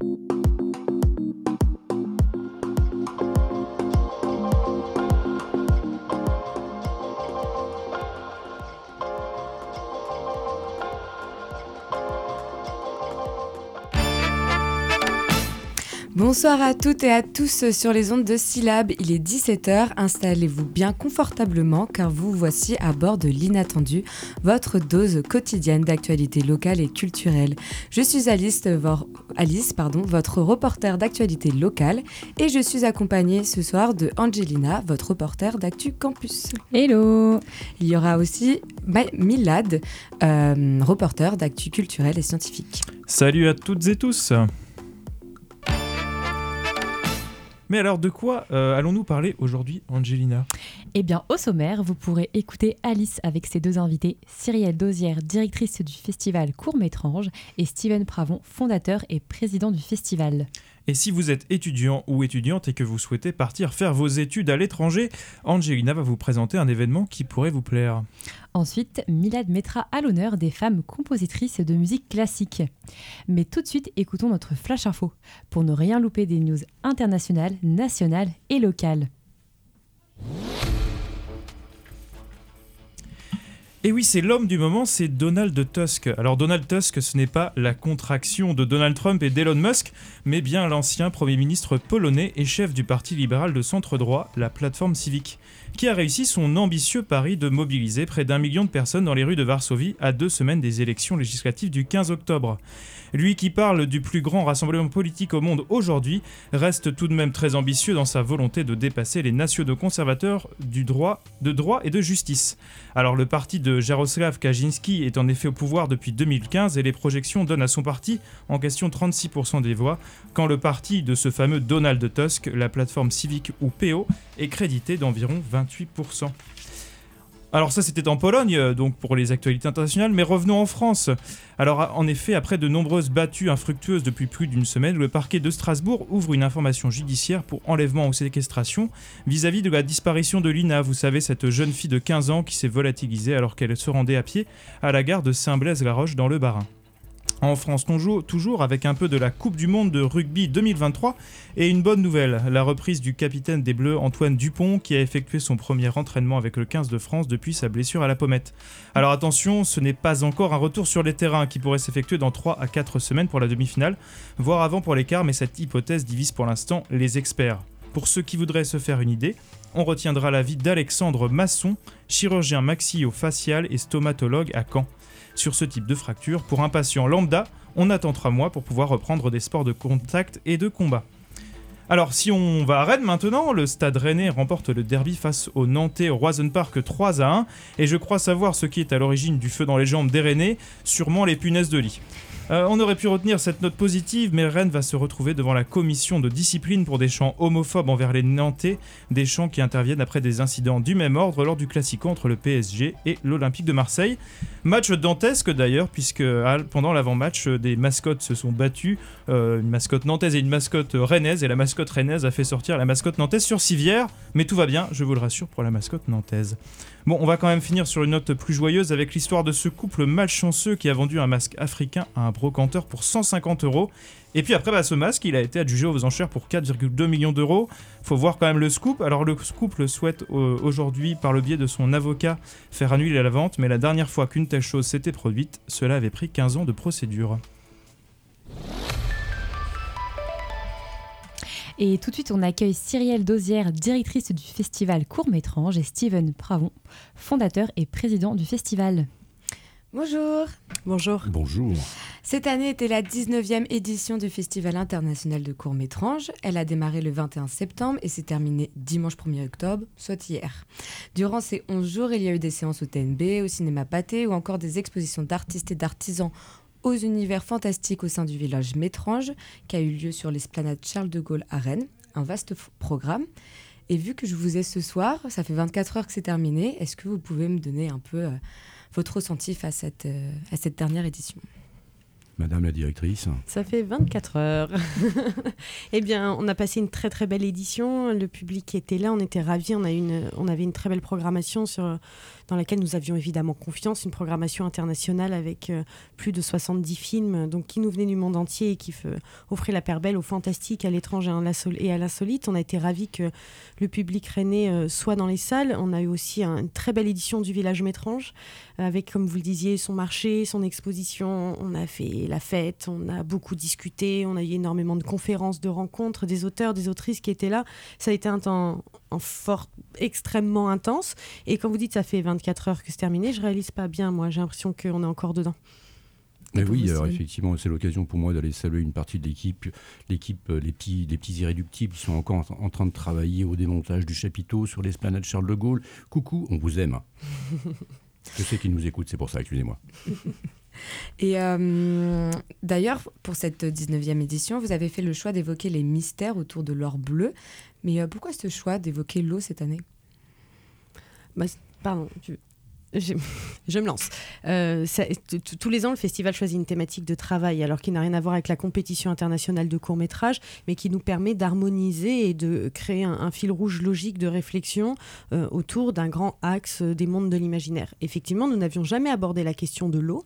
Thank you. Bonsoir à toutes et à tous sur les ondes de Syllab. Il est 17h. Installez-vous bien confortablement car vous voici à bord de l'inattendu, votre dose quotidienne d'actualité locale et culturelle. Je suis Alice, Alice pardon, votre reporter d'actualité locale et je suis accompagnée ce soir de Angelina, votre reporter d'actu campus. Hello Il y aura aussi Milad, euh, reporter d'actu culturelle et scientifique. Salut à toutes et tous mais alors, de quoi euh, allons-nous parler aujourd'hui, Angelina? Eh bien, au sommaire, vous pourrez écouter Alice avec ses deux invités, Cyrielle Dosière, directrice du festival Court Métrange, et Steven Pravon, fondateur et président du festival. Et si vous êtes étudiant ou étudiante et que vous souhaitez partir faire vos études à l'étranger, Angelina va vous présenter un événement qui pourrait vous plaire. Ensuite, Milad mettra à l'honneur des femmes compositrices de musique classique. Mais tout de suite, écoutons notre flash info pour ne rien louper des news internationales, nationales et locales. Et oui, c'est l'homme du moment, c'est Donald Tusk. Alors Donald Tusk, ce n'est pas la contraction de Donald Trump et d'Elon Musk, mais bien l'ancien Premier ministre polonais et chef du Parti libéral de centre droit, la plateforme civique, qui a réussi son ambitieux pari de mobiliser près d'un million de personnes dans les rues de Varsovie à deux semaines des élections législatives du 15 octobre. Lui qui parle du plus grand rassemblement politique au monde aujourd'hui reste tout de même très ambitieux dans sa volonté de dépasser les nationaux conservateurs du droit, de droit et de justice. Alors le parti de Jaroslav Kaczynski est en effet au pouvoir depuis 2015 et les projections donnent à son parti en question 36% des voix, quand le parti de ce fameux Donald Tusk, la plateforme civique ou PO, est crédité d'environ 28%. Alors ça c'était en Pologne, euh, donc pour les actualités internationales, mais revenons en France. Alors en effet, après de nombreuses battues infructueuses depuis plus d'une semaine, le parquet de Strasbourg ouvre une information judiciaire pour enlèvement ou séquestration vis-à-vis de la disparition de Lina, vous savez, cette jeune fille de 15 ans qui s'est volatilisée alors qu'elle se rendait à pied à la gare de Saint-Blaise-la-Roche dans le Bas-Rhin. En France, on joue toujours avec un peu de la Coupe du Monde de rugby 2023 et une bonne nouvelle, la reprise du capitaine des Bleus Antoine Dupont qui a effectué son premier entraînement avec le 15 de France depuis sa blessure à la pommette. Alors attention, ce n'est pas encore un retour sur les terrains qui pourrait s'effectuer dans 3 à 4 semaines pour la demi-finale, voire avant pour l'écart, mais cette hypothèse divise pour l'instant les experts. Pour ceux qui voudraient se faire une idée, on retiendra l'avis d'Alexandre Masson, chirurgien maxillo-facial et stomatologue à Caen sur ce type de fracture. Pour un patient lambda, on attend 3 mois pour pouvoir reprendre des sports de contact et de combat. Alors si on va à Rennes maintenant, le stade rennais remporte le derby face au Nantais au Roison Park 3 à 1 et je crois savoir ce qui est à l'origine du feu dans les jambes des Rennais, sûrement les punaises de lit. Euh, on aurait pu retenir cette note positive, mais Rennes va se retrouver devant la commission de discipline pour des chants homophobes envers les Nantais, des chants qui interviennent après des incidents du même ordre lors du classico entre le PSG et l'Olympique de Marseille. Match dantesque d'ailleurs, puisque pendant l'avant-match, des mascottes se sont battues, euh, une mascotte nantaise et une mascotte rennaise, et la mascotte rennaise a fait sortir la mascotte nantaise sur civière, mais tout va bien, je vous le rassure, pour la mascotte nantaise. Bon, on va quand même finir sur une note plus joyeuse avec l'histoire de ce couple malchanceux qui a vendu un masque africain à un brocanteur pour 150 euros. Et puis après, bah, ce masque, il a été adjugé aux enchères pour 4,2 millions d'euros. Faut voir quand même le scoop. Alors le couple souhaite euh, aujourd'hui, par le biais de son avocat, faire annuler la vente, mais la dernière fois qu'une telle chose s'était produite, cela avait pris 15 ans de procédure. Et tout de suite, on accueille Cyrielle Dosière, directrice du festival Court Métrange, et Steven Pravon, fondateur et président du festival. Bonjour. Bonjour. Bonjour. Cette année était la 19e édition du Festival international de court métrange. Elle a démarré le 21 septembre et s'est terminée dimanche 1er octobre, soit hier. Durant ces 11 jours, il y a eu des séances au TNB, au cinéma Pâté ou encore des expositions d'artistes et d'artisans aux univers fantastiques au sein du village Métrange, qui a eu lieu sur l'esplanade Charles de Gaulle à Rennes. Un vaste programme. Et vu que je vous ai ce soir, ça fait 24 heures que c'est terminé, est-ce que vous pouvez me donner un peu euh, votre ressenti face à cette, euh, à cette dernière édition? Madame la directrice. Ça fait 24 heures. eh bien, on a passé une très très belle édition. Le public était là, on était ravis. On, a une, on avait une très belle programmation sur, dans laquelle nous avions évidemment confiance, une programmation internationale avec euh, plus de 70 films donc, qui nous venaient du monde entier et qui offraient la paire belle au fantastique, à l'étrange et à l'insolite. On a été ravis que le public rennais euh, soit dans les salles. On a eu aussi une très belle édition du Village Métrange avec, comme vous le disiez, son marché, son exposition. On a fait la fête, on a beaucoup discuté, on a eu énormément de conférences, de rencontres, des auteurs, des autrices qui étaient là. Ça a été un temps fort, extrêmement intense. Et quand vous dites ça fait 24 heures que c'est terminé, je réalise pas bien, moi. J'ai l'impression qu'on est encore dedans. Mais oui, alors effectivement, c'est l'occasion pour moi d'aller saluer une partie de l'équipe, l'équipe, euh, les petits, les petits irréductibles qui sont encore en, train de travailler au démontage du chapiteau sur l'esplanade Charles de Gaulle. Coucou, on vous aime. Je sais qu'ils nous écoutent, c'est pour ça, excusez-moi. Et euh, d'ailleurs, pour cette 19e édition, vous avez fait le choix d'évoquer les mystères autour de l'or bleu. Mais euh, pourquoi ce choix d'évoquer l'eau cette année? Bah, Pardon, je, me lance. Euh, tous les ans, le festival choisit une thématique de travail, alors qui n'a rien à voir avec la compétition internationale de court métrage, mais qui nous permet d'harmoniser et de créer un, fil rouge logique de réflexion euh, autour d'un grand axe des mondes de l'imaginaire. Effectivement, nous n'avions jamais abordé la question de l'eau.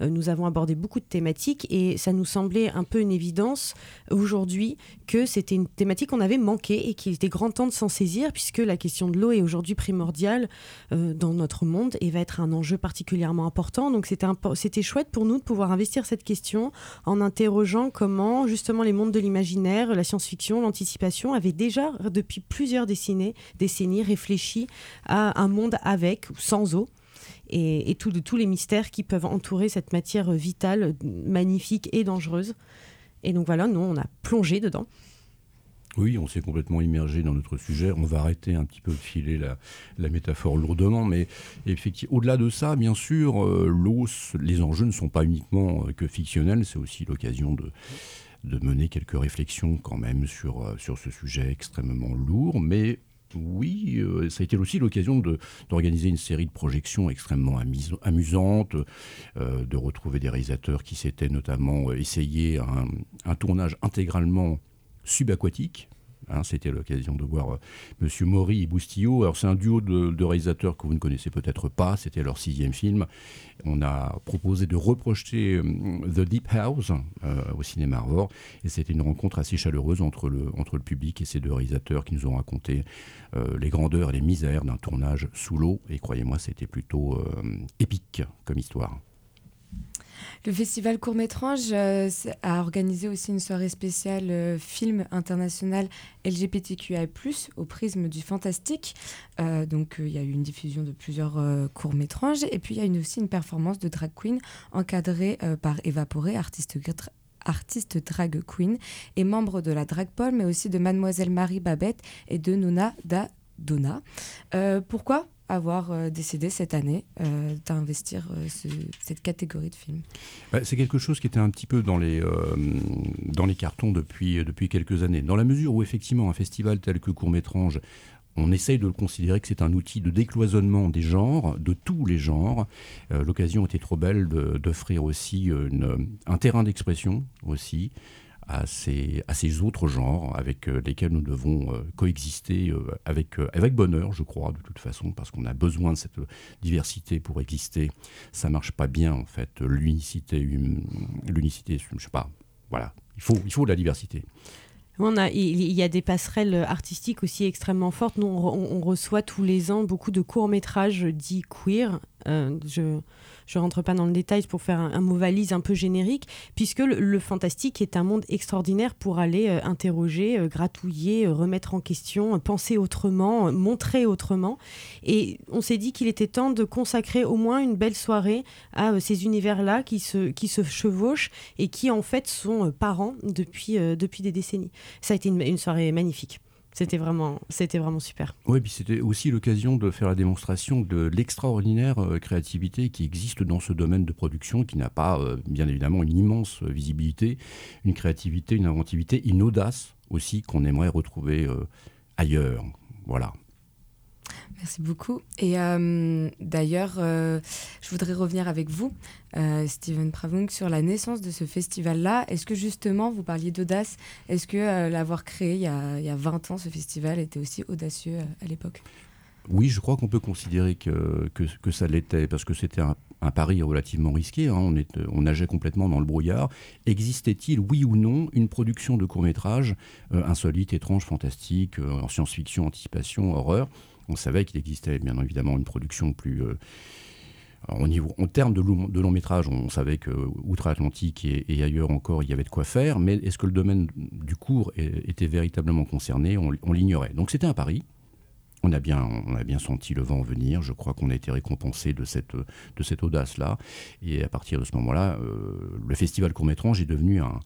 Euh, nous avons abordé beaucoup de thématiques et ça nous semblait un peu une évidence aujourd'hui que c'était une thématique qu'on avait manquée et qu'il était grand temps de s'en saisir puisque la question de l'eau est aujourd'hui primordiale euh, dans notre monde et va être un enjeu particulièrement important. Donc c'était chouette pour nous de pouvoir investir cette question en interrogeant comment justement les mondes de l'imaginaire, la science-fiction, l'anticipation avaient déjà depuis plusieurs décennies réfléchi à un monde avec ou sans eau et, tous les mystères qui peuvent entourer cette matière vitale, magnifique et dangereuse. Et donc voilà, nous, on a plongé dedans. Oui, on s'est complètement immergé dans notre sujet. On va arrêter un petit peu de filer la, métaphore lourdement, mais effectivement, au-delà de ça, bien sûr, euh, l'eau, les enjeux ne sont pas uniquement euh, que fictionnels, c'est aussi l'occasion de, de mener quelques réflexions quand même sur, euh, sur ce sujet extrêmement lourd, mais oui, euh, ça a été aussi l'occasion d'organiser une série de projections extrêmement amusantes, euh, de retrouver des réalisateurs qui s'étaient notamment euh, essayé un, tournage intégralement subaquatique, Hein, c'était l'occasion de voir euh, Monsieur Maury et Boustillot. Alors c'est un duo de, réalisateurs que vous ne connaissez peut-être pas. C'était leur sixième film. On a proposé de reprojeter euh, The Deep House euh, au cinéma Arvor. Et c'était une rencontre assez chaleureuse entre le, entre le public et ces deux réalisateurs qui nous ont raconté les grandeurs et les misères d'un tournage sous l'eau. Et croyez-moi, c'était plutôt épique comme histoire. Le festival Court Métrange euh, a organisé aussi une soirée spéciale euh, film international LGBTQI+, au prisme du fantastique. Euh, donc il y a eu une diffusion de plusieurs courts métrages et puis il y a eu aussi une performance de drag queen encadrée par Eva Poré, artiste drag queen et membre de la Drag Paul, mais aussi de Mademoiselle Marie Babette et de Nona da Donna. pourquoi? Avoir euh, décidé cette année euh, d'investir euh, cette catégorie de films bah, C'est quelque chose qui était un petit peu dans les, dans les cartons depuis, depuis quelques années. Dans la mesure où effectivement un festival tel que Court-Métrange on essaye de le considérer que c'est un outil de décloisonnement des genres, de tous les genres. L'occasion était trop belle d'offrir aussi un terrain d'expression aussi à ces, autres genres avec euh, lesquels nous devons euh, coexister euh, avec, avec bonheur, je crois, de toute façon, parce qu'on a besoin de cette diversité pour exister. Ça marche pas bien, en fait, l'unicité, l'unicité, je sais pas, voilà, il faut, il faut de la diversité. On a, il y a des passerelles artistiques aussi extrêmement fortes. Nous, on, reçoit tous les ans beaucoup de courts-métrages dits queer. Je, je rentre pas dans le détail pour faire un, mot valise un peu générique, puisque le, fantastique est un monde extraordinaire pour aller euh, interroger, euh, gratouiller, euh, remettre en question, penser autrement, montrer autrement. Et on s'est dit qu'il était temps de consacrer au moins une belle soirée à ces univers-là qui se, qui se chevauchent et qui en fait sont parents depuis, depuis des décennies. Ça a été une soirée magnifique. C'était vraiment, c'était vraiment super. Oui, puis c'était aussi l'occasion de faire la démonstration de l'extraordinaire euh, créativité qui existe dans ce domaine de production, qui n'a pas, euh, bien évidemment, une immense visibilité, une créativité, une inventivité, une audace aussi qu'on aimerait retrouver euh, ailleurs. Voilà. Merci beaucoup. Et d'ailleurs, je voudrais revenir avec vous, Steven Pravung, sur la naissance de ce festival-là. Est-ce que justement, vous parliez d'audace, est-ce que l'avoir créé il y, a, il y, a, 20 ans, ce festival, était aussi audacieux à l'époque? Oui, je crois qu'on peut considérer que, ça l'était, parce que c'était un, pari relativement risqué. Hein. On, nageait complètement dans le brouillard. Existait-il, oui ou non, une production de court-métrage euh, insolite, étrange, fantastique, euh, en science-fiction, anticipation, horreur? On savait qu'il existait bien évidemment une production plus. Euh, en, termes de long, de métrage, on savait qu'outre-Atlantique et, ailleurs encore, il y avait de quoi faire, mais est-ce que le domaine du court était véritablement concerné? On l'ignorait. Donc c'était un pari, on a, bien, senti le vent venir. Je crois qu'on a été récompensé de cette, de cette audace-là. Et à partir de ce moment-là, euh, le festival Court-Métrange est devenu un,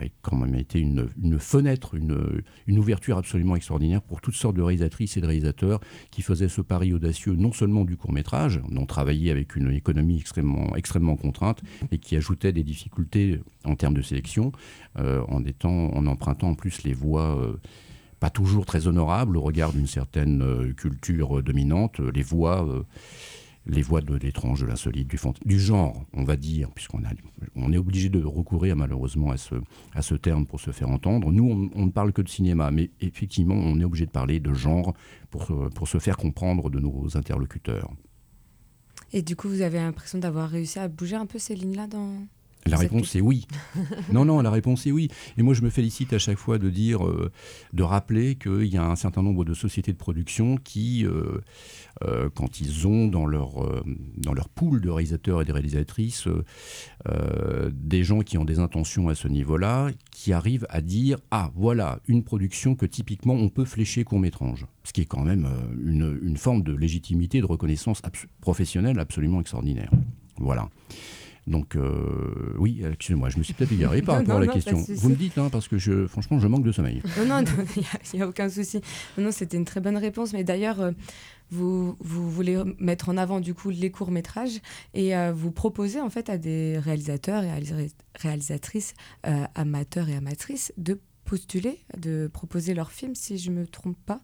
a quand même été une, fenêtre, une, une, ouverture absolument extraordinaire pour toutes sortes de réalisatrices et de réalisateurs qui faisaient ce pari audacieux non seulement du court métrage, dont travaillaient avec une économie extrêmement, extrêmement contrainte et qui ajoutait des difficultés en termes de sélection, euh, en, étant, en empruntant en plus les voies euh, pas toujours très honorable au regard d'une certaine euh, culture dominante, les voix, euh, les voix de l'étrange, de l'insolite, du, du, genre, on va dire, puisqu'on on est obligé de recourir malheureusement à ce, à ce terme pour se faire entendre. Nous, on, ne parle que de cinéma, mais effectivement, on est obligé de parler de genre pour, pour se faire comprendre de nos interlocuteurs. Et du coup, vous avez l'impression d'avoir réussi à bouger un peu ces lignes-là dans, la réponse est oui. non, non, la réponse est oui. Et moi, je me félicite à chaque fois de dire, euh, de rappeler qu'il y a un certain nombre de sociétés de production qui, euh, euh, quand ils ont dans leur, dans leur pool de réalisateurs et de réalisatrices des gens qui ont des intentions à ce niveau-là, qui arrivent à dire Ah, voilà, une production que typiquement on peut flécher court-métrange. Ce qui est quand même une, une, forme de légitimité, de reconnaissance professionnelle absolument extraordinaire. Voilà. Donc euh, oui, excusez-moi, je me suis peut-être égaré par rapport à la question. Vous me dites, hein, parce que je, franchement, je manque de sommeil. Non, non, il n'y a, aucun souci. Non, c'était une très bonne réponse. Mais d'ailleurs, euh, vous, vous voulez mettre en avant du coup les courts métrages et euh, vous proposez en fait à des réalisateurs et réalisatrices amateurs et amatrices de postuler, de proposer leur film, si je ne me trompe pas.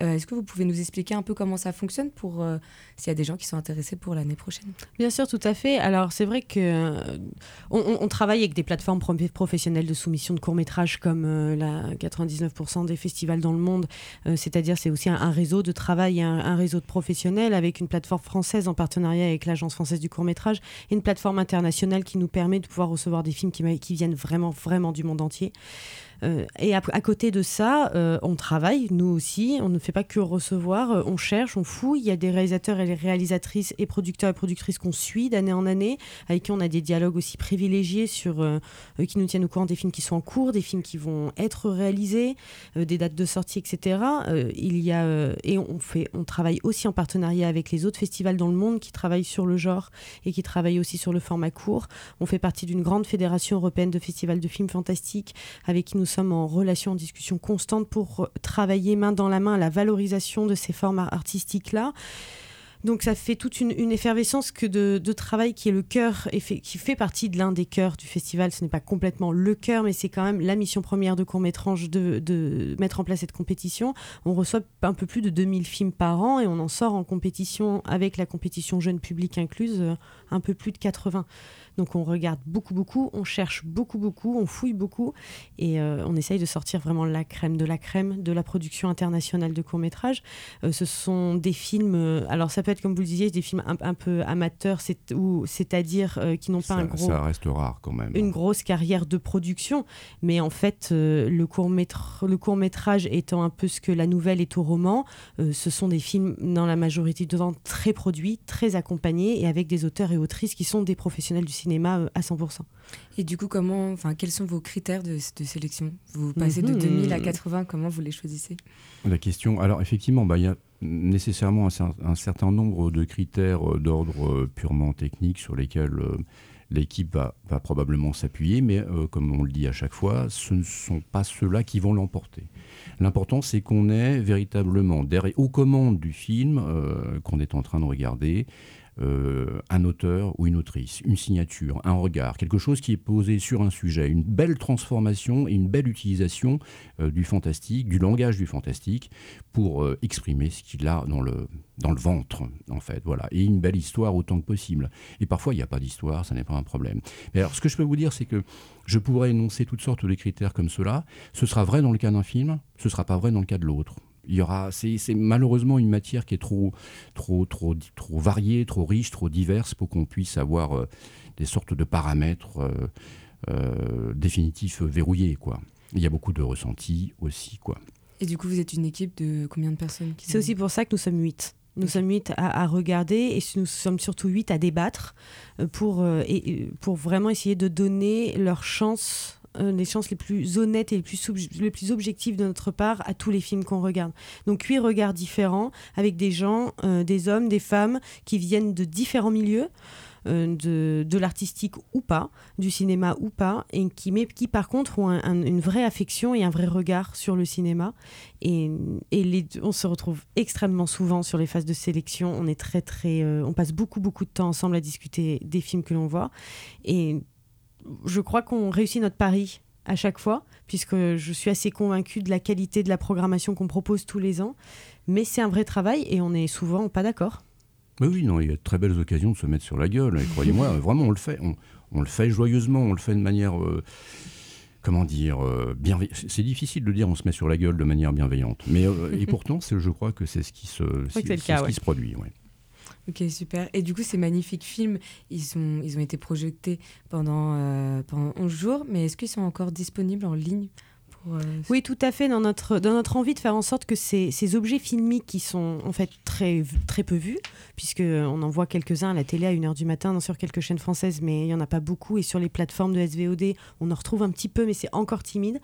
Euh, est-ce que vous pouvez nous expliquer un peu comment ça fonctionne pour euh, s'il y a des gens qui sont intéressés pour l'année prochaine? Bien sûr, tout à fait. Alors c'est vrai que euh, on, travaille avec des plateformes professionnelles de soumission de courts métrages comme la 99% des festivals dans le monde. C'est-à-dire c'est aussi un, réseau de travail, un, un, réseau de professionnels avec une plateforme française en partenariat avec l'agence française du court métrage et une plateforme internationale qui nous permet de pouvoir recevoir des films qui, qui viennent vraiment vraiment du monde entier. Euh, et à, côté de ça, euh, on travaille, nous aussi. On ne fait pas que recevoir. Euh, on cherche, on fouille. Il y a des réalisateurs et réalisatrices et producteurs et productrices qu'on suit d'année en année, avec qui on a des dialogues aussi privilégiés sur qui nous tiennent au courant des films qui sont en cours, des films qui vont être réalisés, des dates de sortie, etc. il y a et on fait, on travaille aussi en partenariat avec les autres festivals dans le monde qui travaillent sur le genre et qui travaillent aussi sur le format court. On fait partie d'une grande fédération européenne de festivals de films fantastiques avec qui nous sommes en relation, en discussion constante pour travailler main dans la main la valorisation de ces formes artistiques-là. Donc ça fait toute une, effervescence que de, travail qui est le cœur, qui fait partie de l'un des cœurs du festival. Ce n'est pas complètement le cœur, mais c'est quand même la mission première de Court-Métrange de, de, mettre en place cette compétition. On reçoit un peu plus de 2000 films par an et on en sort en compétition, avec la compétition jeune public incluse, euh, un peu plus de 80. Donc on regarde beaucoup, beaucoup, on cherche beaucoup, beaucoup, on fouille beaucoup et euh, on essaye de sortir vraiment la crème de la crème de la production internationale de court-métrage. Euh, ce sont des films, euh, alors ça peut être comme vous le disiez, des films un, peu amateurs, c'est-à-dire qui n'ont pas un gros... Ça reste rare quand même. Une grosse carrière de production, mais en fait le court-métrage étant un peu ce que la nouvelle est au roman, ce sont des films dans la majorité de temps très produits, très accompagnés et avec des auteurs et autrices qui sont des professionnels du cinéma euh, à 100%. Et du coup, comment, enfin, quels sont vos critères de, sélection? Vous passez de 2000 mhm. à 80, comment vous les choisissez? La question, alors effectivement, bah, il y a nécessairement un, certain nombre de critères euh, d'ordre euh, purement technique sur lesquels l'équipe va, probablement s'appuyer, mais comme on le dit à chaque fois, ce ne sont pas ceux-là qui vont l'emporter. L'important, c'est qu'on est véritablement derrière, aux commandes du film qu'on est en train de regarder, euh, un auteur ou une autrice, une signature, un regard, quelque chose qui est posé sur un sujet, une belle transformation et une belle utilisation euh, du fantastique, du langage du fantastique, pour euh, exprimer ce qu'il a dans le, dans le ventre, en fait. Voilà. Et une belle histoire autant que possible. Et parfois, il n'y a pas d'histoire, ça n'est pas un problème. Mais alors, ce que je peux vous dire, c'est que je pourrais énoncer toutes sortes de critères comme cela. Ce sera vrai dans le cas d'un film, ce ne sera pas vrai dans le cas de l'autre. Il y aura, c'est, malheureusement une matière qui est trop, trop, trop, trop variée, trop riche, trop diverse pour qu'on puisse avoir euh, des sortes de paramètres euh, euh, définitifs verrouillés, quoi. Il y a beaucoup de ressentis aussi, quoi. Et du coup, vous êtes une équipe de combien de personnes C'est aussi pour ça que nous sommes huit. Nous sommes huit à, regarder et nous sommes surtout huit à débattre pour, et, pour vraiment essayer de donner leur chance euh, les chances les plus honnêtes et les plus, les plus objectives de notre part à tous les films qu'on regarde. Donc huit regards différents avec des gens, euh, des hommes, des femmes qui viennent de différents milieux. Euh, de, de l'artistique ou pas, du cinéma ou pas, et qui, mais, qui par contre ont une vraie affection et un vrai regard sur le cinéma. Et, et les, on se retrouve extrêmement souvent sur les phases de sélection. On est très très, on passe beaucoup beaucoup de temps ensemble à discuter des films que l'on voit. Et je crois qu'on réussit notre pari à chaque fois, puisque je suis assez convaincue de la qualité de la programmation qu'on propose tous les ans. Mais c'est un vrai travail et on n'est souvent pas d'accord. Mais oui, non, il y a de très belles occasions de se mettre sur la gueule. croyez-moi, vraiment, on le fait. On, le fait joyeusement, on le fait de manière. Euh, comment dire euh, C'est difficile de dire on se met sur la gueule de manière bienveillante. Mais, euh, et pourtant, je crois que c'est ce qui se, ce qui se produit. Ouais. Ok, super. Et du coup, ces magnifiques films, ils, sont, ils ont été projetés pendant, euh, pendant 11 jours, mais est-ce qu'ils sont encore disponibles en ligne? Euh, oui, tout à fait, dans notre, dans notre envie de faire en sorte que ces, ces objets filmiques qui sont en fait très, très peu vus, puisqu'on en voit quelques-uns à la télé à 1h du matin sur quelques chaînes françaises, mais il n'y en a pas beaucoup, et sur les plateformes de SVOD, on en retrouve un petit peu, mais c'est encore timide.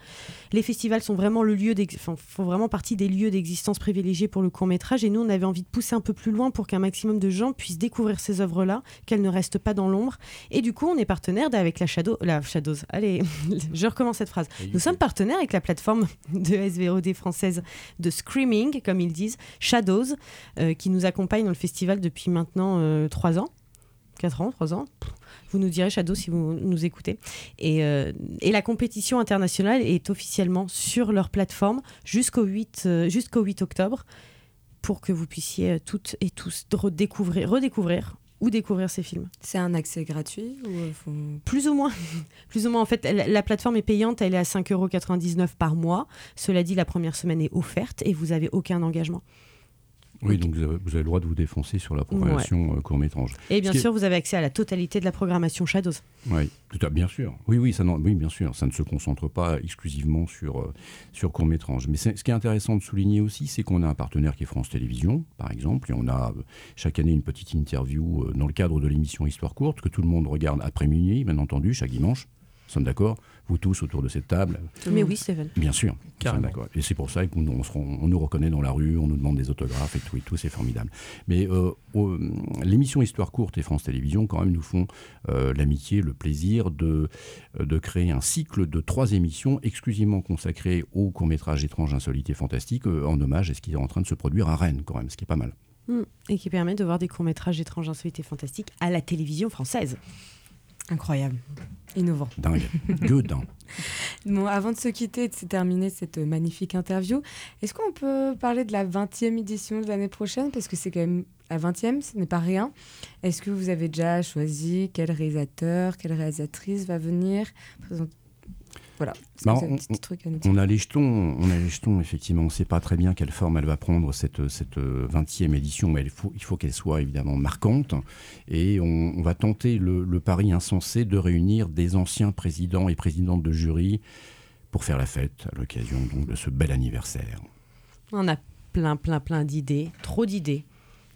Les festivals sont vraiment le lieu, font vraiment partie des lieux d'existence privilégiés pour le court-métrage, et nous, on avait envie de pousser un peu plus loin pour qu'un maximum de gens puissent découvrir ces œuvres-là, qu'elles ne restent pas dans l'ombre. Et du coup, on est partenaire avec la Shadow, la Shadows. Allez, je recommence cette phrase. Nous sommes partenaires avec la plateforme de SVOD française de Screaming, comme ils disent, Shadows, euh, qui nous accompagne dans le festival depuis maintenant euh, trois ans. 4 ans, 3 ans. Vous nous direz, Shadows si vous nous écoutez. Et, euh, et, la compétition internationale est officiellement sur leur plateforme jusqu'au 8, jusqu'au 8 octobre pour que vous puissiez toutes et tous redécouvrir ou découvrir ces films. C'est un accès gratuit ou euh, Plus ou moins. Plus ou moins. En fait, la, plateforme est payante, elle est à 5,99€ par mois. Cela dit, la première semaine est offerte et vous n'avez aucun engagement. Oui, donc vous avez, le droit de vous défoncer sur la programmation euh, court-métrage. Et bien sûr, vous avez accès à la totalité de la programmation Shadows. Oui, tout à, bien sûr. Oui, oui, ça oui, bien sûr. Ça ne se concentre pas exclusivement sur, euh, sur court-métrage. Mais ce qui est intéressant de souligner aussi, c'est qu'on a un partenaire qui est France Télévisions, par exemple, et on a euh, chaque année une petite interview dans le cadre de l'émission Histoire courte que tout le monde regarde après minuit, bien entendu, chaque dimanche. Nous sommes d'accord? Vous tous autour de cette table Mais oui, Steven. Bien sûr. d'accord. Et c'est pour ça qu'on on, nous reconnaît dans la rue, on nous demande des autographes et tout, et tout c'est formidable. Mais euh, l'émission Histoire courte et France Télévisions, quand même, nous font euh, l'amitié, le plaisir de, de créer un cycle de trois émissions exclusivement consacrées aux courts-métrages étranges, insolites et fantastiques, euh, en hommage à ce qui est en train de se produire à Rennes, quand même, ce qui est pas mal. Mmh. Et qui permet de voir des courts-métrages étranges, insolites et fantastiques à la télévision française. Incroyable. Innovant. Dingue. Dedans. bon, avant de se quitter et de se terminer cette magnifique interview, est-ce qu'on peut parler de la 20e édition de l'année prochaine? Parce que c'est quand même la 20e, ce n'est pas rien. Est-ce que vous avez déjà choisi quel réalisateur, quelle réalisatrice va venir? Voilà. Bah, on, a les jetons, on a les jetons, effectivement. On ne sait pas très bien quelle forme elle va prendre cette, cette 20e édition, mais il faut, il faut qu'elle soit évidemment marquante. Et on, va tenter le, pari insensé de réunir des anciens présidents et présidentes de jury pour faire la fête à l'occasion de ce bel anniversaire. On a plein, plein, plein d'idées, trop d'idées.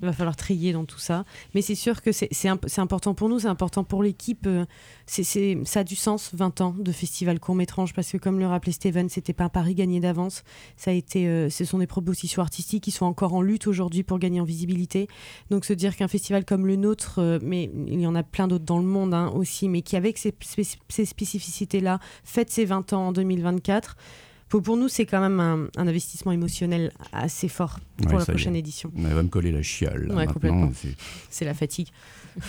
Il va falloir trier dans tout ça. Mais c'est sûr que c'est important pour nous, c'est important pour l'équipe. Euh, ça a du sens, 20 ans de festival court-métrange, parce que comme le rappelait Steven, c'était pas un pari gagné d'avance. Euh, ce sont des propositions artistiques qui sont encore en lutte aujourd'hui pour gagner en visibilité. Donc se dire qu'un festival comme le nôtre, euh, mais il y en a plein d'autres dans le monde hein, aussi, mais qui avec ces, ces spécificités-là, fête ses 20 ans en 2024 pour, pour nous, c'est quand même un, un investissement émotionnel assez fort pour Ouais, la prochaine édition. Elle va me coller la chiale. là, Ouais, maintenant, complètement. c'est- C'est la fatigue.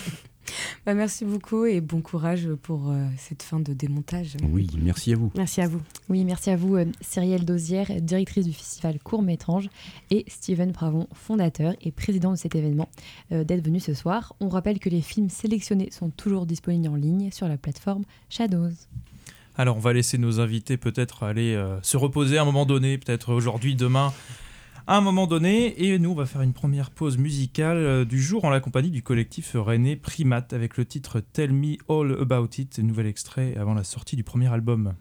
Bah, merci beaucoup et bon courage pour euh, cette fin de démontage. Oui, merci à vous. Merci à vous. Oui, merci à vous, euh, Cyrielle Dosière, directrice du festival Court Métrange, et Steven Pravon, fondateur et président de cet événement, euh, d'être venu ce soir. On rappelle que les films sélectionnés sont toujours disponibles en ligne sur la plateforme Shadows. Alors on va laisser nos invités peut-être aller euh, se reposer à un moment donné, peut-être aujourd'hui, demain, à un moment donné. Et nous, on va faire une première pause musicale euh, du jour en la compagnie du collectif René Primate avec le titre Tell Me All About It, nouvel extrait avant la sortie du premier album.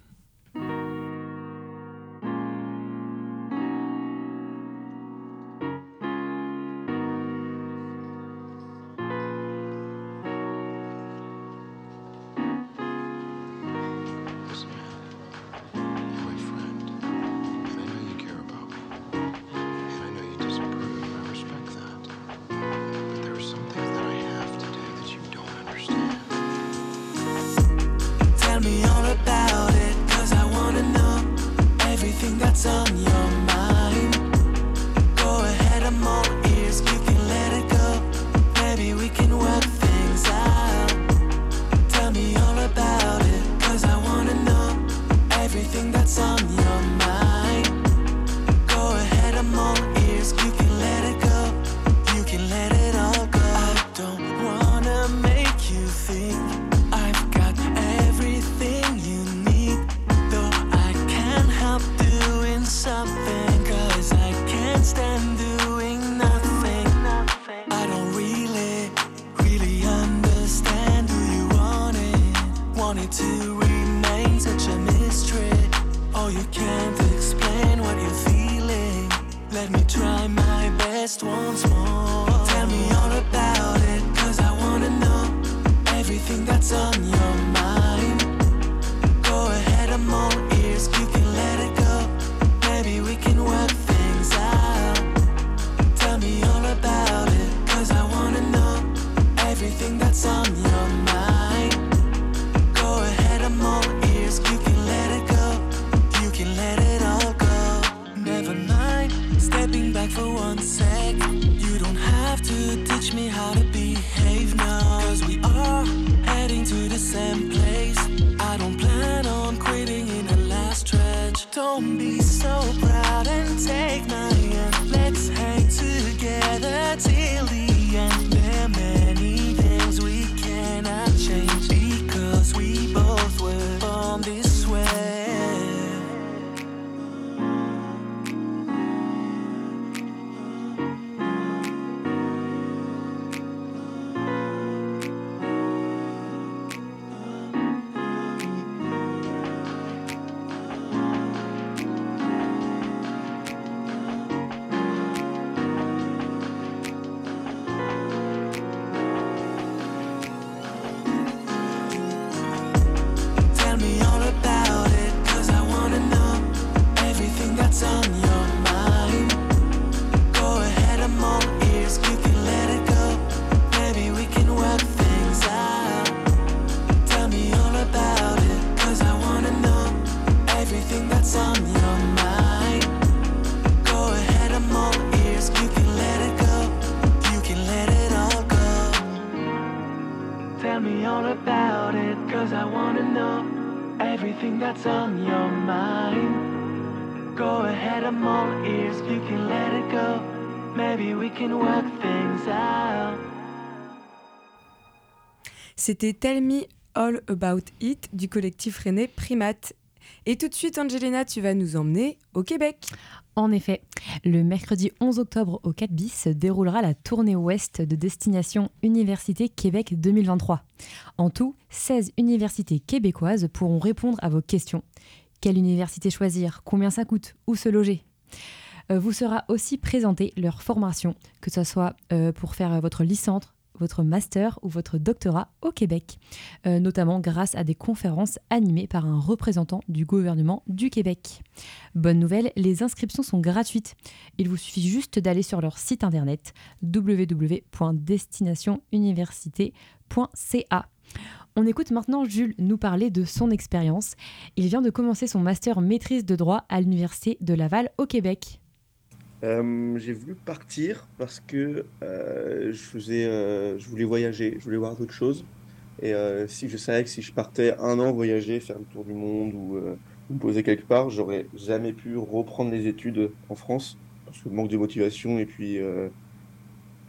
C'était Tell Me All About It du collectif René Primate. Et tout de suite, Angelina, tu vas nous emmener au Québec. En effet, le mercredi 11 octobre au 4 bis déroulera la tournée ouest de Destination Université Québec 2023. En tout, 16 universités québécoises pourront répondre à vos questions. Quelle université choisir? Combien ça coûte? Où se loger? Euh, Vous sera aussi présenté leur formation, que ce soit euh, pour faire votre licence, votre master ou votre doctorat au Québec, euh, notamment grâce à des conférences animées par un représentant du gouvernement du Québec. Bonne nouvelle, les inscriptions sont gratuites. Il vous suffit juste d'aller sur leur site internet www.destinationuniversité.ca. On écoute maintenant Jules nous parler de son expérience. Il vient de commencer son master maîtrise de droit à l'Université de Laval au Québec. Euh, j'ai voulu partir parce que euh, euh, je voulais voyager, je voulais voir d'autres choses. Et si je savais que si je partais un an voyager, faire le tour du monde ou me poser quelque part, j'aurais jamais pu reprendre les études en France parce que manque de motivation et puis,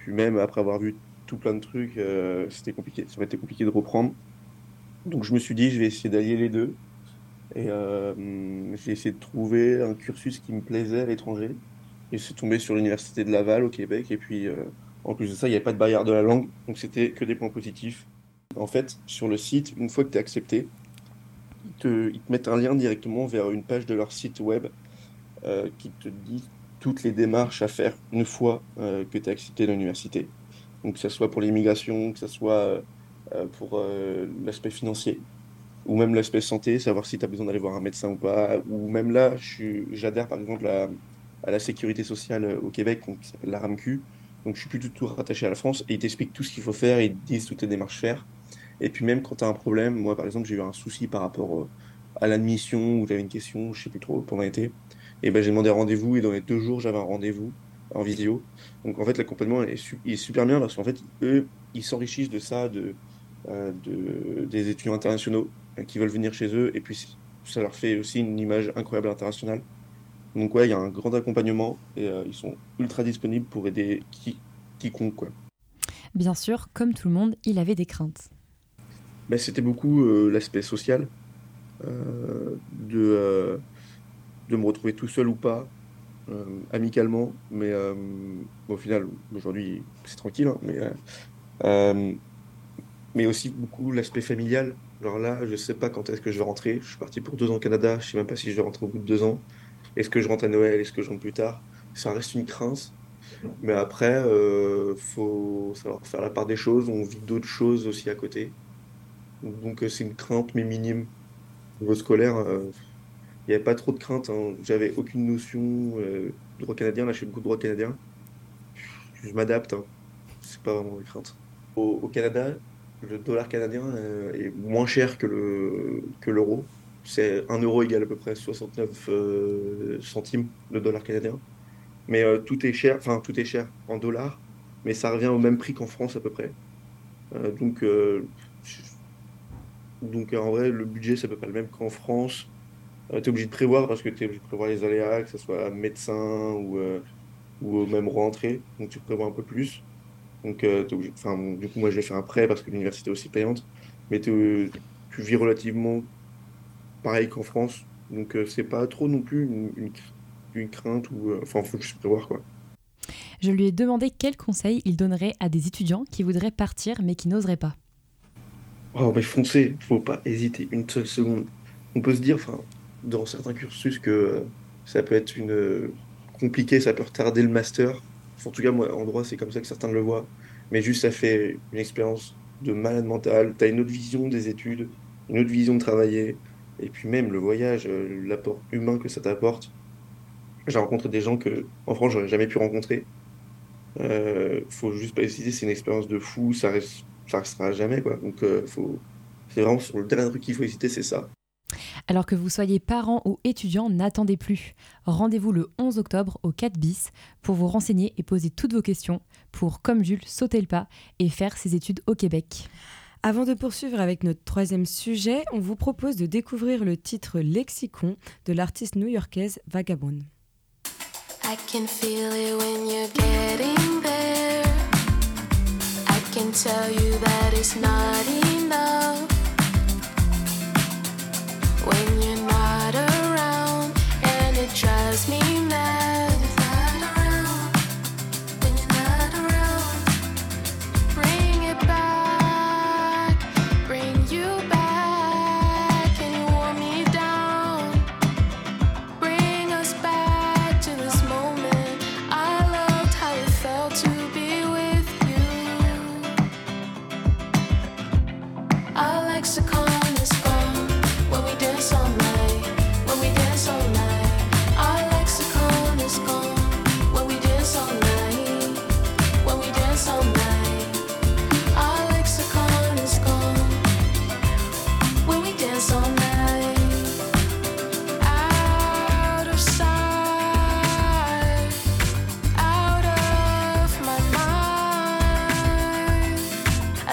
même après avoir vu tout plein de trucs, c'était compliqué, ça aurait été compliqué de reprendre. Donc je me suis dit, je vais essayer d'allier les deux. Et j'ai essayé de trouver un cursus qui me plaisait à l'étranger. Et suis tombé sur l'université de Laval au Québec. Et puis, euh, en plus de ça, il n'y avait pas de barrière de la langue. Donc, c'était que des points positifs. En fait, sur le site, une fois que tu es accepté, ils te, ils te mettent un lien directement vers une page de leur site web euh, qui te dit toutes les démarches à faire une fois euh, que tu es accepté à l'université. Donc, que ce soit pour l'immigration, que ce soit pour l'aspect financier ou même l'aspect santé, savoir si tu as besoin d'aller voir un médecin ou pas. Ou même là, j'adhère par exemple à, à la sécurité sociale au Québec, donc la RAMQ. Donc je suis plus du tout rattaché à la France et ils t'expliquent tout ce qu'il faut faire, ils te disent toutes les démarches faire. Et puis même quand tu as un problème, moi par exemple j'ai eu un souci par rapport euh, à l'admission ou j'avais une question, je sais plus trop, pendant l'été, et ben j'ai demandé rendez-vous et dans les deux jours j'avais un rendez-vous en vidéo. Donc en fait l'accompagnement est, super bien parce qu'en fait eux ils s'enrichissent de ça, de, euh, de, des étudiants internationaux euh, qui veulent venir chez eux et puis ça leur fait aussi une image incroyable internationale. Donc ouais, il y a un grand accompagnement et euh, ils sont ultra disponibles pour aider qui, quiconque quoi. Bien sûr, comme tout le monde, il avait des craintes. Ben, c'était beaucoup euh, l'aspect social, euh, de, de me retrouver tout seul ou pas, amicalement, mais bon, au final, aujourd'hui, c'est tranquille, hein, mais, mais aussi beaucoup l'aspect familial. Alors là, je sais pas quand est-ce que je vais rentrer. Je suis parti pour deux ans au Canada, je sais même pas si je vais rentrer au bout de deux ans. Est-ce que je rentre à Noël, est-ce que je rentre plus tard? Ça reste une crainte. Mais après, euh, faut savoir faire la part des choses. On vit d'autres choses aussi à côté. Donc euh, c'est une crainte, mais minime. Au niveau scolaire, euh, il n'y avait pas trop de crainte. hein. J'avais aucune notion euh, droit canadien. Là, je fais beaucoup de droit canadien. Je m'adapte. hein. C'est pas vraiment une crainte. Au, Canada, le dollar canadien est moins cher que le que l'euro. C'est un euro égale à peu près 69 euh, centimes le dollar canadien. Mais euh, tout est cher, enfin tout est cher en dollars, mais ça revient au même prix qu'en France à peu près. Euh, donc, euh, donc en vrai, le budget c'est à peu près le même qu'en France. tu es obligé de prévoir parce que tu es obligé de prévoir les aléas, que ce soit médecin ou, ou même rentrée, donc tu prévois un peu plus. Donc, du coup, moi je l'ai fait un prêt parce que l'université est aussi payante, mais tu vis relativement pareil qu'en France, donc euh, c'est pas trop non plus une, une, cr- une crainte ou euh, enfin, faut juste prévoir quoi. Je lui ai demandé quels conseils il donnerait à des étudiants qui voudraient partir mais qui n'oseraient pas. Oh, mais foncez, faut pas hésiter une seule seconde. On peut se dire, enfin, dans certains cursus, que euh, ça peut être une compliqué, ça peut retarder le master. En tout cas, moi, en droit, c'est comme ça que certains le voient. Mais juste, ça fait une expérience de malade mental. T'as une autre vision des études, une autre vision de travailler, et puis même le voyage, euh, l'apport humain que ça t'apporte. J'ai rencontré des gens que, en France, j'aurais jamais pu rencontrer. Euh, faut juste pas hésiter, c'est une expérience de fou, ça reste, restera jamais, quoi. Donc, euh, c'est vraiment sur le dernier truc qu'il faut hésiter, c'est ça. Alors que vous soyez parents ou étudiants, n'attendez plus. Rendez-vous le 11 octobre au 4 bis pour vous renseigner et poser toutes vos questions pour, comme Jules, sauter le pas et faire ses études au Québec. Avant de poursuivre avec notre troisième sujet, on vous propose de découvrir le titre Lexicon de l'artiste new-yorkaise Vagabond.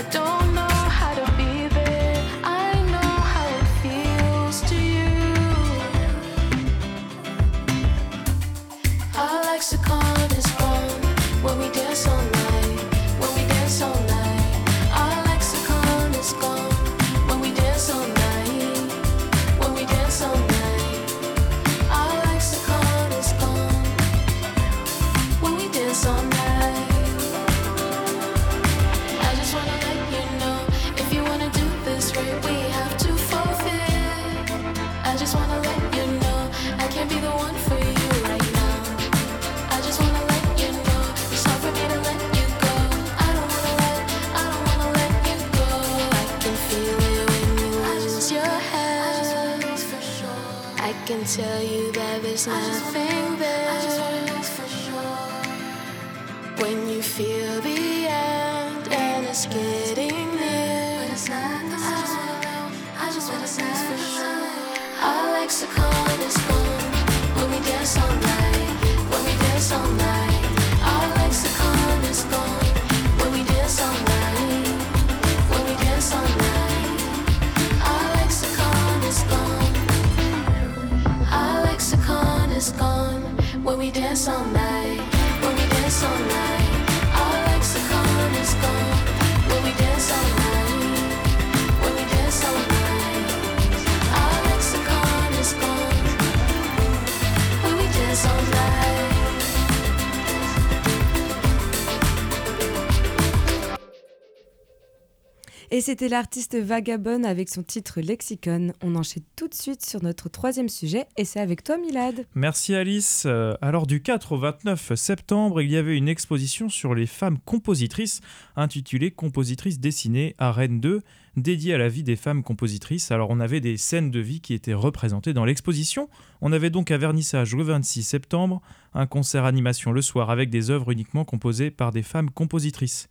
I don't when we dance all night. When we dance all night, our lexicon is gone Et c'était l'artiste Vagabond avec son titre Lexicon. On enchaîne tout de suite sur notre troisième sujet et c'est avec toi Milad. Merci Alice. Euh, Alors du 4 au 29 septembre, il y avait une exposition sur les femmes compositrices intitulée Compositrices dessinées à Rennes 2, dédiée à la vie des femmes compositrices. Alors on avait des scènes de vie qui étaient représentées dans l'exposition. On avait donc un vernissage le 26 septembre, un concert animation le soir avec des œuvres uniquement composées par des femmes compositrices.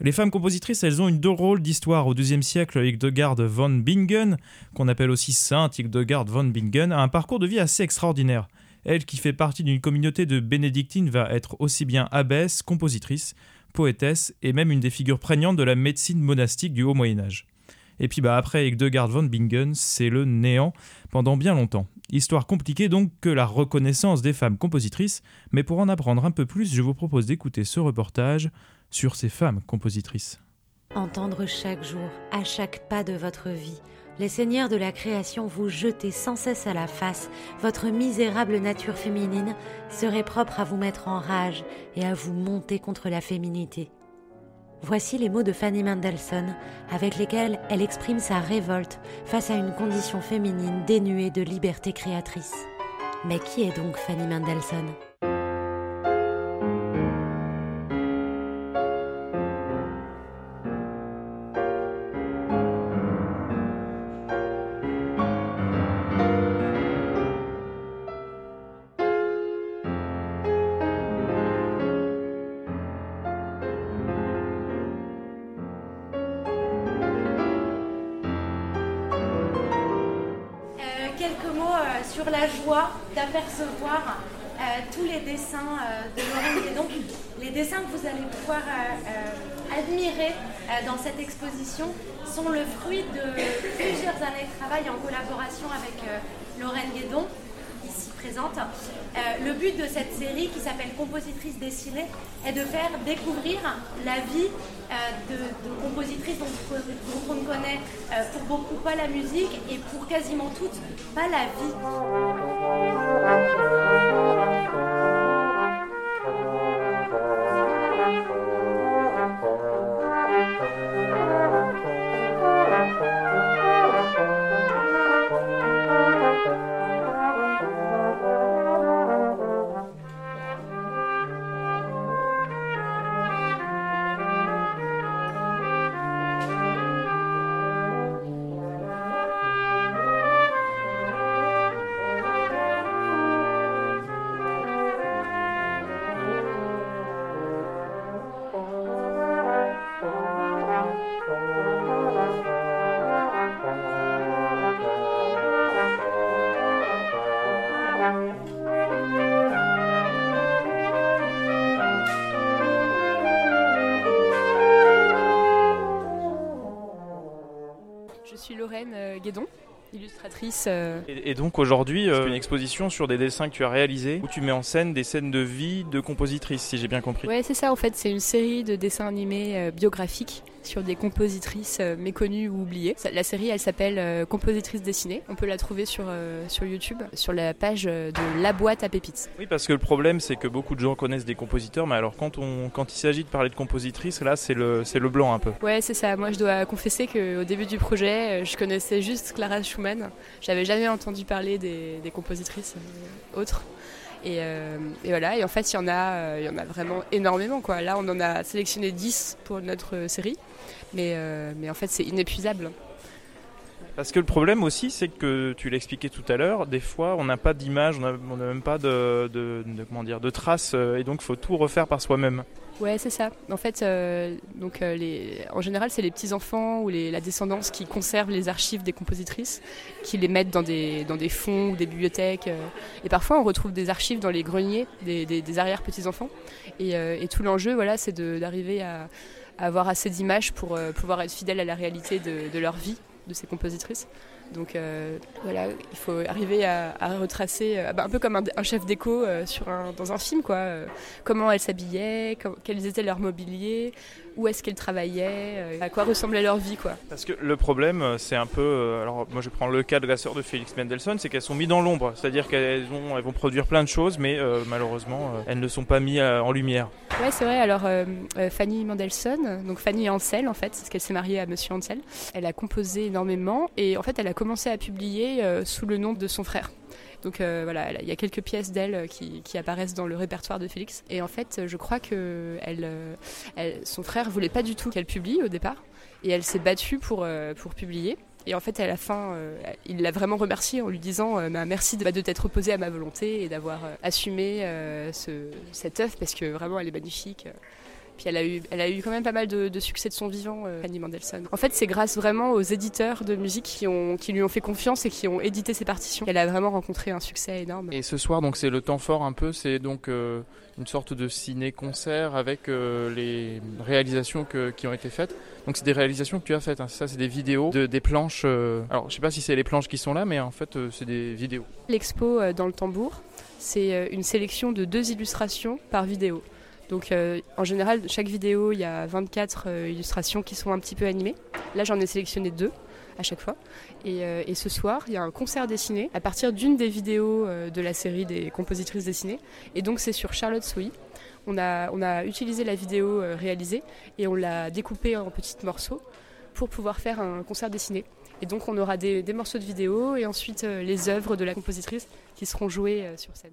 Les femmes compositrices, elles ont une drôle d'histoire. Au XIIe siècle, Hildegard von Bingen, qu'on appelle aussi Sainte Hildegard von Bingen, a un parcours de vie assez extraordinaire. Elle, qui fait partie d'une communauté de bénédictines, va être aussi bien abbesse, compositrice, poétesse et même une des figures prégnantes de la médecine monastique du Haut Moyen Âge. Et puis bah, après Hildegard von Bingen, c'est le néant pendant bien longtemps. Histoire compliquée donc que la reconnaissance des femmes compositrices, mais pour en apprendre un peu plus, je vous propose d'écouter ce reportage sur ces femmes compositrices. Entendre chaque jour, à chaque pas de votre vie, les seigneurs de la création vous jeter sans cesse à la face votre misérable nature féminine serait propre à vous mettre en rage et à vous monter contre la féminité. Voici les mots de Fanny Mendelssohn avec lesquels elle exprime sa révolte face à une condition féminine dénuée de liberté créatrice. Mais qui est donc Fanny Mendelssohn? Pouvoir euh, euh, admirer euh, dans cette exposition sont le fruit de plusieurs années de travail en collaboration avec Lorraine Guédon, ici présente. Le but de cette série qui s'appelle Compositrice dessinée est de faire découvrir la vie de, de compositrices dont, dont on ne connaît pour beaucoup pas la musique et pour quasiment toutes pas la vie. Illustratrice. euh, Et, et donc aujourd'hui, euh, une exposition sur des dessins que tu as réalisés où tu mets en scène des scènes de vie de compositrices, si j'ai bien compris. Ouais, c'est ça en fait, c'est une série de dessins animés euh, biographiques sur des compositrices euh, méconnues ou oubliées. La série, elle s'appelle euh, Compositrices dessinées. On peut la trouver sur, euh, sur YouTube, sur la page de La Boîte à Pépites. Oui, parce que le problème, c'est que beaucoup de gens connaissent des compositeurs, mais alors quand, on, quand il s'agit de parler de compositrices, là, c'est le, c'est le blanc un peu. Ouais, c'est ça. Moi, je dois confesser qu'au début du projet, je connaissais juste Clara Schumann. J'avais jamais entendu parler des, des compositrices autres. Et, euh, et voilà, et en fait, il y, en a, il y en a vraiment énormément. Quoi. Là, on en a sélectionné 10 pour notre série, mais, euh, mais en fait, c'est inépuisable. Parce que le problème aussi, c'est que tu l'expliquais tout à l'heure, des fois on n'a pas d'image, on n'a même pas de, de, de- comment dire, de traces, euh, et donc il faut tout refaire par soi-même. Ouais, c'est ça. En fait, euh, donc, euh, les... en général, c'est les petits-enfants ou les... la descendance qui conservent les archives des compositrices, qui les mettent dans des, dans des fonds ou des bibliothèques. euh. Et parfois, on retrouve des archives dans les greniers des, des- des arrière-petits-enfants. Et, et tout l'enjeu, voilà, c'est d'arriver à avoir assez d'images pour euh, pouvoir être fidèle à la réalité de, leur vie, de ces compositrices. Donc euh, voilà, il faut arriver à, retracer, euh, bah, un peu comme un, chef d'écho dans un film, quoi. comment elles s'habillaient, quels étaient leurs mobiliers, où est-ce qu'elles travaillaient, euh, à quoi ressemblait leur vie, quoi. Parce que le problème, euh, c'est un peu. euh, alors, moi, je prends le cas de la sœur de Félix Mendelssohn, c'est qu'elles sont mises dans l'ombre. C'est-à-dire qu'elles ont- elles vont produire plein de choses, mais euh, malheureusement, elles ne sont pas mises en lumière. Ouais, c'est vrai. Alors, euh, Fanny Mendelssohn, donc Fanny Ansel, en fait, parce qu'elle s'est mariée à Monsieur Ansel, elle a composé énormément et en fait, elle a commencé à publier euh, sous le nom de son frère. Donc euh, voilà, il y a quelques pièces d'elle euh, qui, apparaissent dans le répertoire de Félix. Et en fait, je crois que euh, son frère voulait pas du tout qu'elle publie au départ, et elle s'est battue pour, pour publier. Et en fait, à la fin, il l'a vraiment remercié en lui disant Bah, merci de, bah, de t'être opposé à ma volonté et d'avoir assumé ce, cette œuvre parce que vraiment, elle est magnifique. Puis elle a eu, elle a eu quand même pas mal de, de succès de son vivant, euh, Fanny Mendelssohn. En fait, c'est grâce vraiment aux éditeurs de musique qui, ont, qui lui ont fait confiance et qui ont édité ses partitions qu'elle a vraiment rencontré un succès énorme. Et ce soir, donc, c'est le temps fort un peu, c'est donc euh, une sorte de ciné-concert avec euh, les réalisations que- qui ont été faites. Donc, c'est des réalisations que tu as faites, hein, ça, c'est des vidéos, de, des planches. euh, alors, je sais pas si c'est les planches qui sont là, mais en fait, c'est des vidéos. L'expo dans le tambour, c'est une sélection de deux illustrations par vidéo. Donc euh, en général, chaque vidéo, il y a 24 euh, illustrations qui sont un petit peu animées. Là, j'en ai sélectionné deux à chaque fois. Et, euh, ce soir, il y a un concert dessiné à partir d'une des vidéos de la série des compositrices dessinées. Et donc c'est sur Charlotte Souy. On a, utilisé la vidéo réalisée et on l'a découpée en petits morceaux pour pouvoir faire un concert dessiné. Et donc on aura des, des morceaux de vidéo et ensuite les œuvres de la compositrice qui seront jouées sur scène.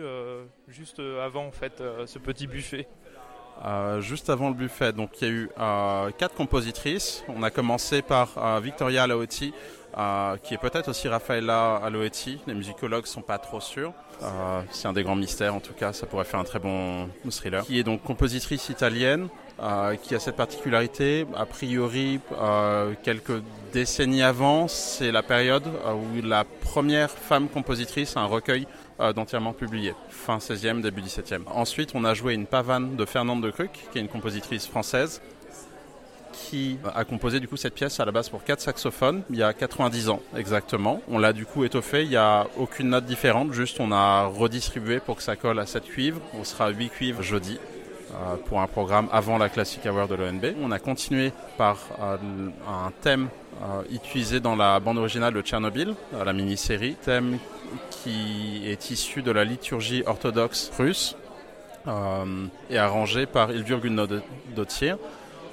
Euh, juste euh, avant, en fait, euh, ce petit buffet juste avant le buffet, donc il y a eu quatre compositrices. On a commencé par Victoria euh, qui est peut-être aussi Raffaella Aloetti. Les musicologues sont pas trop sûrs. C'est un des grands mystères, en tout cas, ça pourrait faire un très bon thriller. Qui est donc compositrice italienne, euh, qui a cette particularité, a priori, euh, quelques décennies avant, c'est la période euh, où la première femme compositrice a un recueil d'entièrement publié, fin 16e, début 17e. Ensuite, on a joué une pavane de Fernande de Cruc, qui est une compositrice française, qui a composé du coup cette pièce à la base pour quatre saxophones il y a 90 ans exactement. On l'a du coup étoffé, il n'y a aucune note différente, juste on a redistribué pour que ça colle à 7 cuivres. On sera à 8 cuivres jeudi pour un programme avant la Classic Hour de l'ONB. On a continué par euh, un thème euh, utilisé dans la bande originale de Tchernobyl, euh, la mini-série, thème qui est issu de la liturgie orthodoxe russe euh, et arrangé par Ildur Gunnlaugsdottir,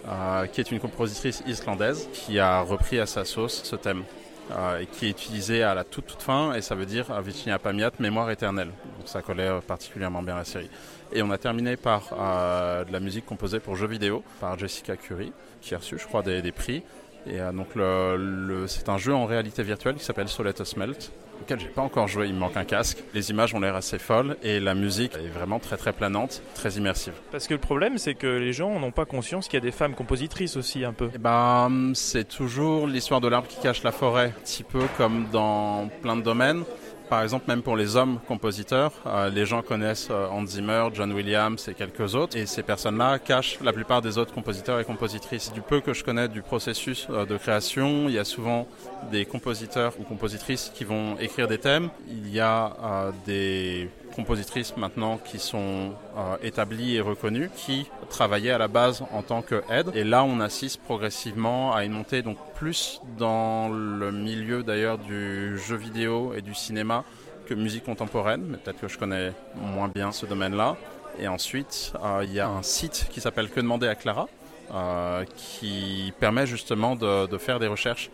euh, qui est une compositrice islandaise qui a repris à sa sauce ce thème. euh, qui est utilisé à la toute, fin, et ça veut dire euh, Virginia Pamiat, mémoire éternelle. Ça collait particulièrement bien à la série. Et on a terminé par euh, de la musique composée pour jeux vidéo par Jessica Curry, qui a reçu, je crois, des, des prix. Et euh, donc le, le- c'est un jeu en réalité virtuelle qui s'appelle So Let Us Melt, auquel j'ai pas encore joué, il me manque un casque. Les images ont l'air assez folles et la musique est vraiment très très planante, très immersive. Parce que le problème, c'est que les gens n'ont pas conscience qu'il y a des femmes compositrices aussi, un peu. Eh ben, c'est toujours l'histoire de l'arbre qui cache la forêt, un petit peu comme dans plein de domaines. Par exemple, même pour les hommes compositeurs, euh, les gens connaissent euh, Hans Zimmer, John Williams et quelques autres, et ces personnes-là cachent la plupart des autres compositeurs et compositrices. Du peu que je connais du processus euh, de création, il y a souvent des compositeurs ou compositrices qui vont écrire des thèmes. Il y a euh, des compositrices maintenant qui sont euh, établies et reconnues, qui travaillaient à la base en tant que aide. Et là, on assiste progressivement à une montée donc plus dans le milieu d'ailleurs du jeu vidéo et du cinéma que musique contemporaine, mais peut-être que je connais moins bien ce domaine-là. Et ensuite, euh, il y a un site qui s'appelle Que demander à Clara, euh, qui permet justement de, faire des recherches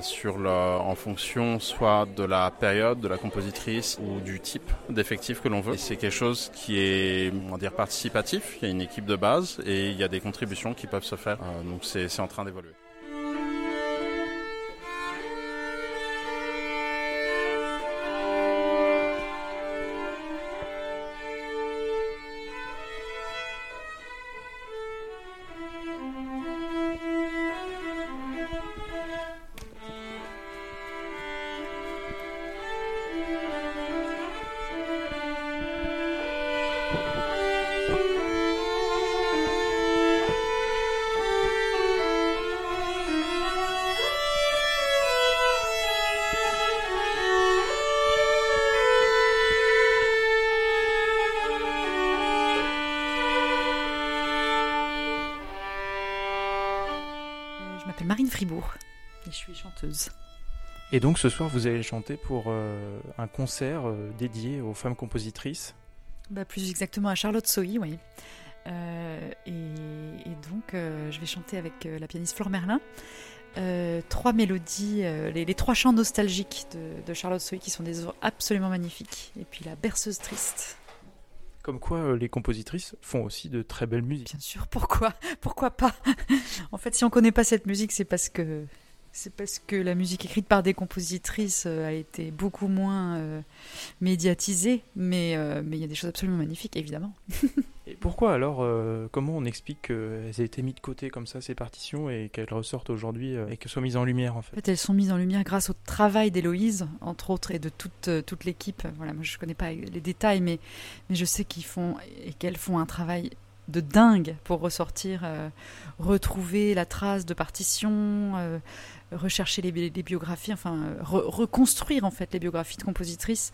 sur le, en fonction soit de la période, de la compositrice ou du type d'effectif que l'on veut. C'est quelque chose qui est, on va dire, participatif. Il y a une équipe de base et il y a des contributions qui peuvent se faire. Euh, donc c'est en train d'évoluer. Et donc ce soir, vous allez chanter pour euh, un concert euh, dédié aux femmes compositrices. Bah, plus exactement à Charlotte Sohi, oui. Euh, et, et donc, je vais chanter avec la pianiste Flore Merlin trois mélodies, les, les trois chants nostalgiques de, de Charlotte Sohi qui sont des œuvres absolument magnifiques. Et puis la berceuse triste. Comme quoi, euh, les compositrices font aussi de très belles musiques. Bien sûr, pourquoi Pourquoi pas? En fait, si on connaît pas cette musique, c'est parce que c'est parce que la musique écrite par des compositrices euh, a été beaucoup moins euh, médiatisée, mais euh, mais il y a des choses absolument magnifiques, évidemment. Et pourquoi alors, euh, comment on explique qu'elles aient été mises de côté comme ça, ces partitions, et qu'elles ressortent aujourd'hui et qu'elles soient mises en lumière en fait? En fait, elles sont mises en lumière grâce au travail d'Héloïse, entre autres, et de toute, toute l'équipe. Voilà, moi, je connais pas les détails, mais, mais je sais qu'ils font et qu'elles font un travail de dingue pour ressortir, retrouver la trace de partition, rechercher les, bi- les biographies, enfin, re- reconstruire en fait les biographies de compositrices.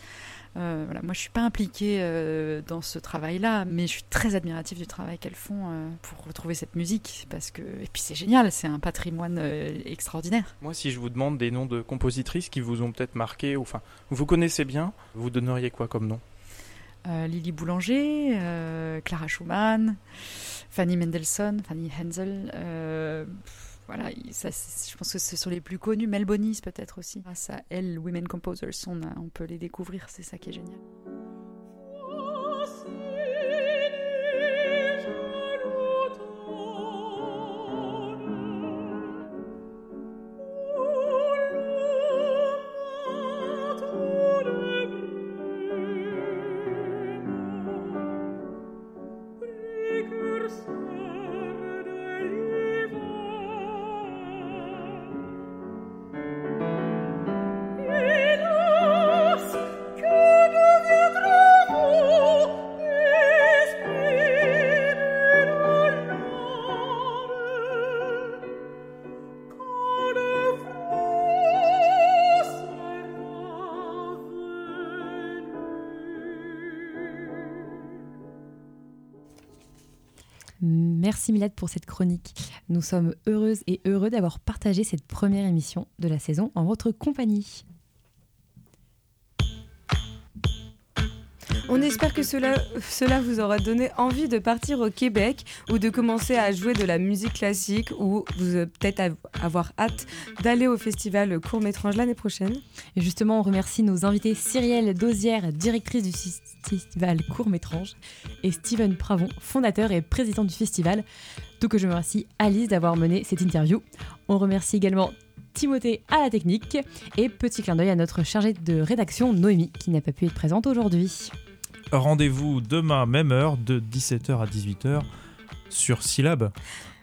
Euh, voilà, moi, je suis pas impliquée euh, dans ce travail-là, mais je suis très admirative du travail qu'elles font euh, pour retrouver cette musique, parce que et puis c'est génial, c'est un patrimoine extraordinaire. Moi, si je vous demande des noms de compositrices qui vous ont peut-être marqué, ou enfin, vous connaissez bien, vous donneriez quoi comme nom? Lily Boulanger, Clara Schumann, Fanny Mendelssohn, Fanny Hensel. pff, voilà, je pense que ce sont les plus connus. Mel Bonis peut-être aussi. Grâce à elle, Women Composers, on peut les découvrir, c'est ça qui est génial. Pour cette chronique. Nous sommes heureuses et heureux d'avoir partagé cette première émission de la saison en votre compagnie. On espère que cela, vous aura donné envie de partir au Québec ou de commencer à jouer de la musique classique ou vous euh, peut-être av- avoir hâte d'aller au festival Court-Métrange l'année prochaine. Et justement, on remercie nos invités Cyrielle Dosière, directrice du festival Court-Métrange, et Steven Pravon, fondateur et président du festival. Tout que je remercie Alice d'avoir mené cette interview. On remercie également Timothée à la technique et petit clin d'œil à notre chargée de rédaction Noémie qui n'a pas pu être présente aujourd'hui. Rendez-vous demain, même heure, de 17h à 18h sur Syllab.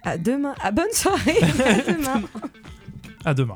À demain, à bonne soirée. à demain. À demain.